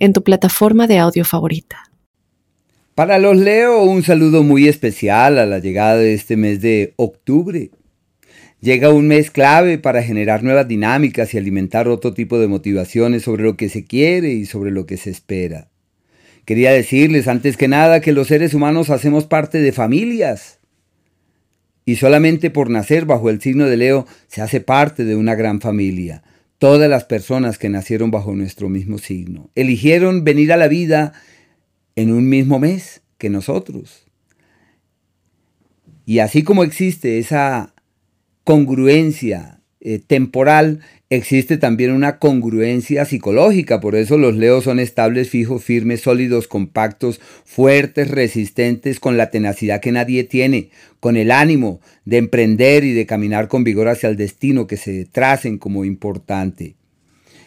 en tu plataforma de audio favorita. Para los Leo, un saludo muy especial a la llegada de este mes de octubre. Llega un mes clave para generar nuevas dinámicas y alimentar otro tipo de motivaciones sobre lo que se quiere y sobre lo que se espera. Quería decirles antes que nada que los seres humanos hacemos parte de familias. Y solamente por nacer bajo el signo de Leo se hace parte de una gran familia todas las personas que nacieron bajo nuestro mismo signo. Eligieron venir a la vida en un mismo mes que nosotros. Y así como existe esa congruencia eh, temporal, existe también una congruencia psicológica. Por eso los leos son estables, fijos, firmes, sólidos, compactos, fuertes, resistentes, con la tenacidad que nadie tiene, con el ánimo de emprender y de caminar con vigor hacia el destino que se tracen como importante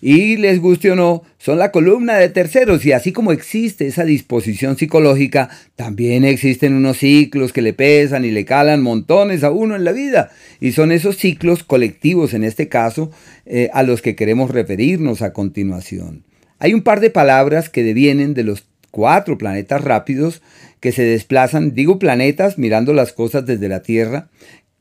y les guste o no, son la columna de terceros y así como existe esa disposición psicológica, también existen unos ciclos que le pesan y le calan montones a uno en la vida y son esos ciclos colectivos en este caso eh, a los que queremos referirnos a continuación. Hay un par de palabras que devienen de los cuatro planetas rápidos que se desplazan, digo planetas mirando las cosas desde la Tierra,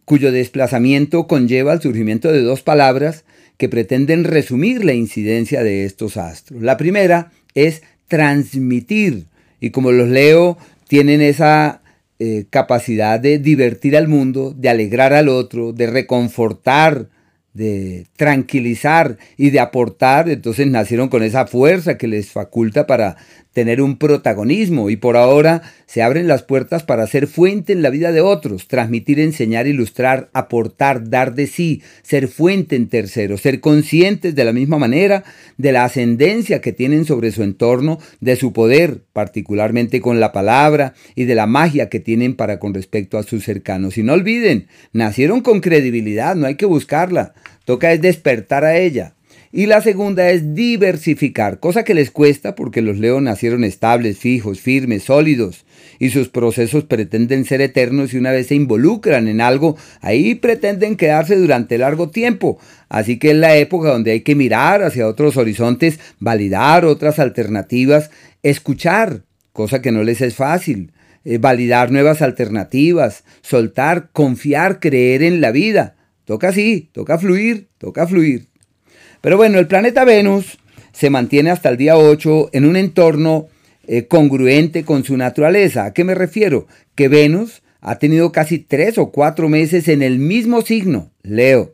cuyo desplazamiento conlleva el surgimiento de dos palabras que pretenden resumir la incidencia de estos astros. La primera es transmitir, y como los leo, tienen esa eh, capacidad de divertir al mundo, de alegrar al otro, de reconfortar, de tranquilizar y de aportar, entonces nacieron con esa fuerza que les faculta para tener un protagonismo y por ahora se abren las puertas para ser fuente en la vida de otros, transmitir, enseñar, ilustrar, aportar, dar de sí, ser fuente en terceros, ser conscientes de la misma manera de la ascendencia que tienen sobre su entorno, de su poder, particularmente con la palabra y de la magia que tienen para con respecto a sus cercanos. Y no olviden, nacieron con credibilidad, no hay que buscarla, toca es despertar a ella. Y la segunda es diversificar, cosa que les cuesta porque los leos nacieron estables, fijos, firmes, sólidos, y sus procesos pretenden ser eternos y una vez se involucran en algo, ahí pretenden quedarse durante largo tiempo. Así que es la época donde hay que mirar hacia otros horizontes, validar otras alternativas, escuchar, cosa que no les es fácil, eh, validar nuevas alternativas, soltar, confiar, creer en la vida. Toca así, toca fluir, toca fluir. Pero bueno, el planeta Venus se mantiene hasta el día 8 en un entorno eh, congruente con su naturaleza. ¿A qué me refiero? Que Venus ha tenido casi tres o cuatro meses en el mismo signo, Leo.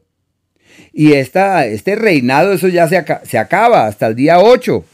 Y esta, este reinado, eso ya se, se acaba hasta el día 8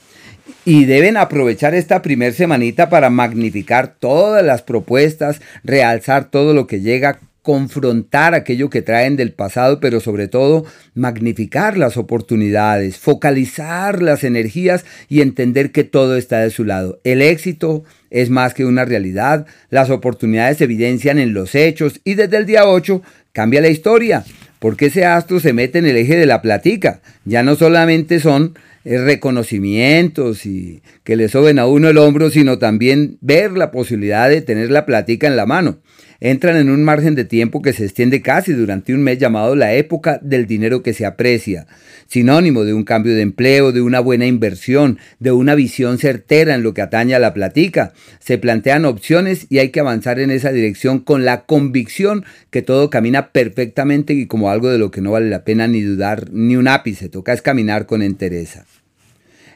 y deben aprovechar esta primer semanita para magnificar todas las propuestas, realzar todo lo que llega confrontar aquello que traen del pasado, pero sobre todo magnificar las oportunidades, focalizar las energías y entender que todo está de su lado. El éxito es más que una realidad, las oportunidades se evidencian en los hechos y desde el día 8 cambia la historia, porque ese astro se mete en el eje de la platica. Ya no solamente son eh, reconocimientos y que le soben a uno el hombro, sino también ver la posibilidad de tener la platica en la mano entran en un margen de tiempo que se extiende casi durante un mes llamado la época del dinero que se aprecia, sinónimo de un cambio de empleo, de una buena inversión, de una visión certera en lo que atañe a la platica. Se plantean opciones y hay que avanzar en esa dirección con la convicción que todo camina perfectamente y como algo de lo que no vale la pena ni dudar ni un ápice, toca es caminar con entereza.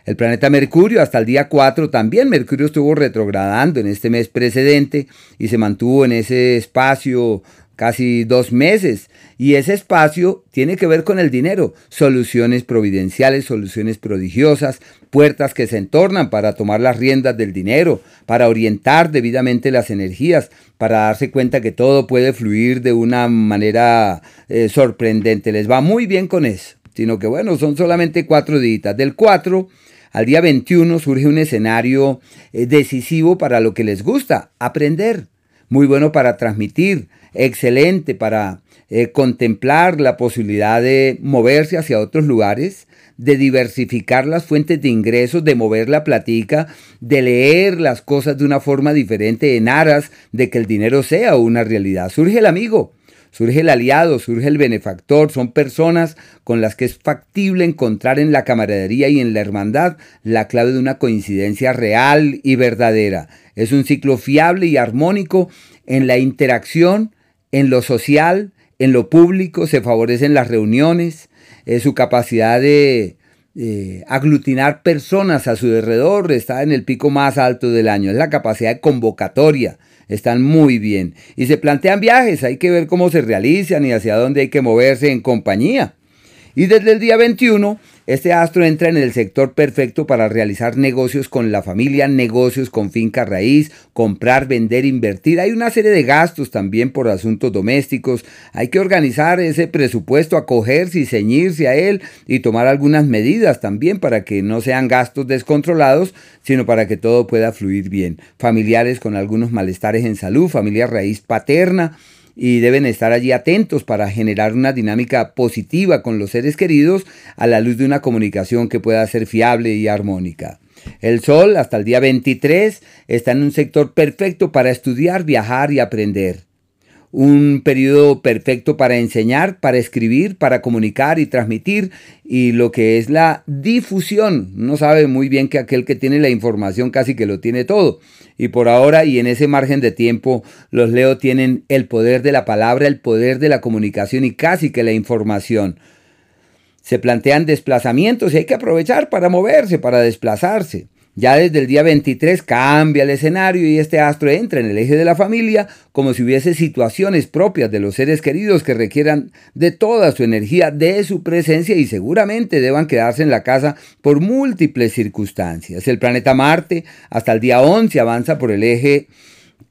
El planeta Mercurio hasta el día 4 también Mercurio estuvo retrogradando en este mes precedente y se mantuvo en ese espacio casi dos meses. Y ese espacio tiene que ver con el dinero, soluciones providenciales, soluciones prodigiosas, puertas que se entornan para tomar las riendas del dinero, para orientar debidamente las energías, para darse cuenta que todo puede fluir de una manera eh, sorprendente. Les va muy bien con eso, sino que bueno, son solamente cuatro días. Del 4 Al día 21 surge un escenario eh, decisivo para lo que les gusta, aprender. Muy bueno para transmitir, excelente para eh, contemplar la posibilidad de moverse hacia otros lugares, de diversificar las fuentes de ingresos, de mover la platica, de leer las cosas de una forma diferente en aras de que el dinero sea una realidad. Surge el amigo, surge el aliado, surge el benefactor, son personas con las que es factible encontrar en la camaradería y en la hermandad la clave de una coincidencia real y verdadera. Es un ciclo fiable y armónico en la interacción, en lo social, en lo público, se favorecen las reuniones, eh, su capacidad de aglutinar personas a su alrededor está en el pico más alto del año, es la capacidad de convocatoria, están muy bien. Y se plantean viajes, hay que ver cómo se realizan y hacia dónde hay que moverse en compañía. Y desde el día 21 este astro entra en el sector perfecto para realizar negocios con la familia, negocios con finca raíz, comprar, vender, invertir. Hay una serie de gastos también por asuntos domésticos. Hay que organizar ese presupuesto, acogerse y ceñirse a él y tomar algunas medidas también para que no sean gastos descontrolados, sino para que todo pueda fluir bien. Familiares con algunos malestares en salud, familia raíz paterna y deben estar allí atentos para generar una dinámica positiva con los seres queridos a la luz de una comunicación que pueda ser fiable y armónica. El Sol hasta el día 23 está en un sector perfecto para estudiar, viajar y aprender un periodo perfecto para enseñar, para escribir, para comunicar y transmitir y lo que es la difusión. Uno sabe muy bien que aquel que tiene la información casi que lo tiene todo. Y por ahora y en ese margen de tiempo los Leo tienen el poder de la palabra, el poder de la comunicación y casi que la información. Se plantean desplazamientos y hay que aprovechar para moverse, para desplazarse. Ya desde el día 23 cambia el escenario y este astro entra en el eje de la familia como si hubiese situaciones propias de los seres queridos que requieran de toda su energía, de su presencia y seguramente deban quedarse en la casa por múltiples circunstancias. El planeta Marte hasta el día 11 avanza por el eje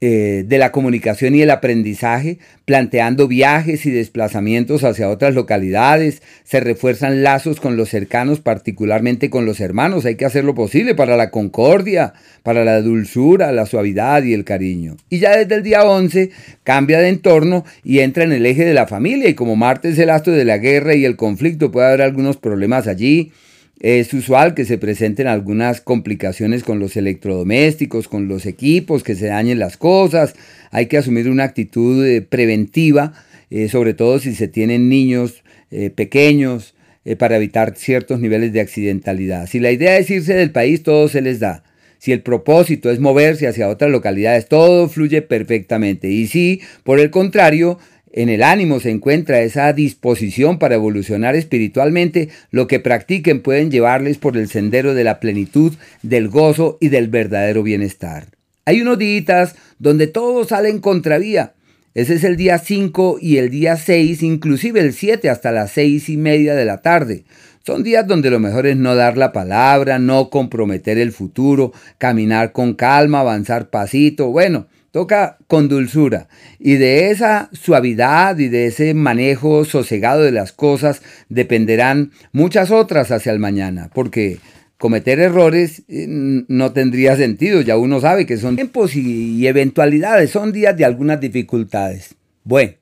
eh, de la comunicación y el aprendizaje, planteando viajes y desplazamientos hacia otras localidades, se refuerzan lazos con los cercanos, particularmente con los hermanos, hay que hacer lo posible para la concordia, para la dulzura, la suavidad y el cariño. Y ya desde el día 11 cambia de entorno y entra en el eje de la familia. Y como Marte es el astro de la guerra y el conflicto, puede haber algunos problemas allí, es usual que se presenten algunas complicaciones con los electrodomésticos, con los equipos, que se dañen las cosas. Hay que asumir una actitud eh, preventiva, eh, sobre todo si se tienen niños eh, pequeños, para evitar ciertos niveles de accidentalidad. Si la idea es irse del país, todo se les da. Si el propósito es moverse hacia otras localidades, todo fluye perfectamente. Y si, por el contrario, en el ánimo se encuentra esa disposición para evolucionar espiritualmente, lo que practiquen pueden llevarles por el sendero de la plenitud, del gozo y del verdadero bienestar. Hay unos días donde todo sale en contravía. Ese es el día 5 y el día 6, inclusive el 7 hasta las 6 y media de la tarde. Son días donde lo mejor es no dar la palabra, no comprometer el futuro, caminar con calma, avanzar pasito. Bueno, toca con dulzura. Y de esa suavidad y de ese manejo sosegado de las cosas dependerán muchas otras hacia el mañana, porque cometer errores eh, no tendría sentido, ya uno sabe que son tiempos y eventualidades, son días de algunas dificultades. Bueno,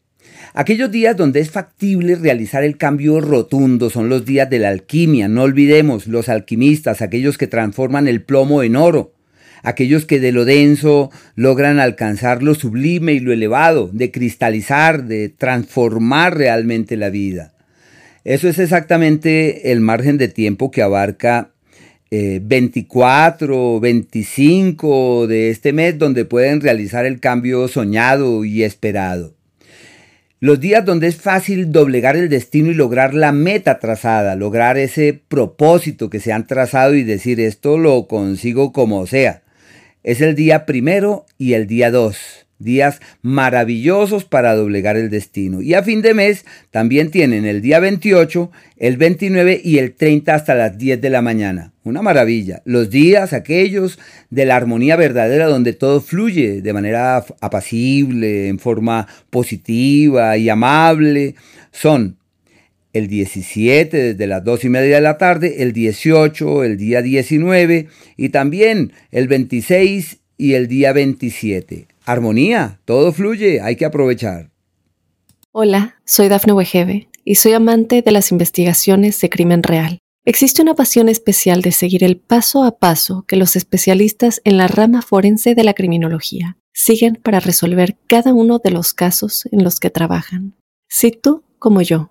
Aquellos días donde es factible realizar el cambio rotundo son los días de la alquimia. No olvidemos los alquimistas, aquellos que transforman el plomo en oro aquellos que de lo denso logran alcanzar lo sublime y lo elevado, de cristalizar, de transformar realmente la vida. Eso es exactamente el margen de tiempo que abarca 24, eh, 25 de este mes donde pueden realizar el cambio soñado y esperado. Los días donde es fácil doblegar el destino y lograr la meta trazada, lograr ese propósito que se han trazado y decir esto lo consigo como sea. Es el día primero y el día dos. Días maravillosos para doblegar el destino. Y a fin de mes también tienen el día 28, el 29 y el 30 hasta las 10 de la mañana. Una maravilla. Los días aquellos de la armonía verdadera donde todo fluye de manera apacible, en forma positiva y amable, son el 17 desde las 2 y media de la tarde, el 18, el día 19 y también el 26 y el día 27. Armonía, todo fluye, hay que aprovechar. Hola, soy Dafne Wegebe y soy amante de las investigaciones de crimen real. Existe una pasión especial de seguir el paso a paso que los especialistas en la rama forense de la criminología siguen para resolver cada uno de los casos en los que trabajan. Si tú, como yo,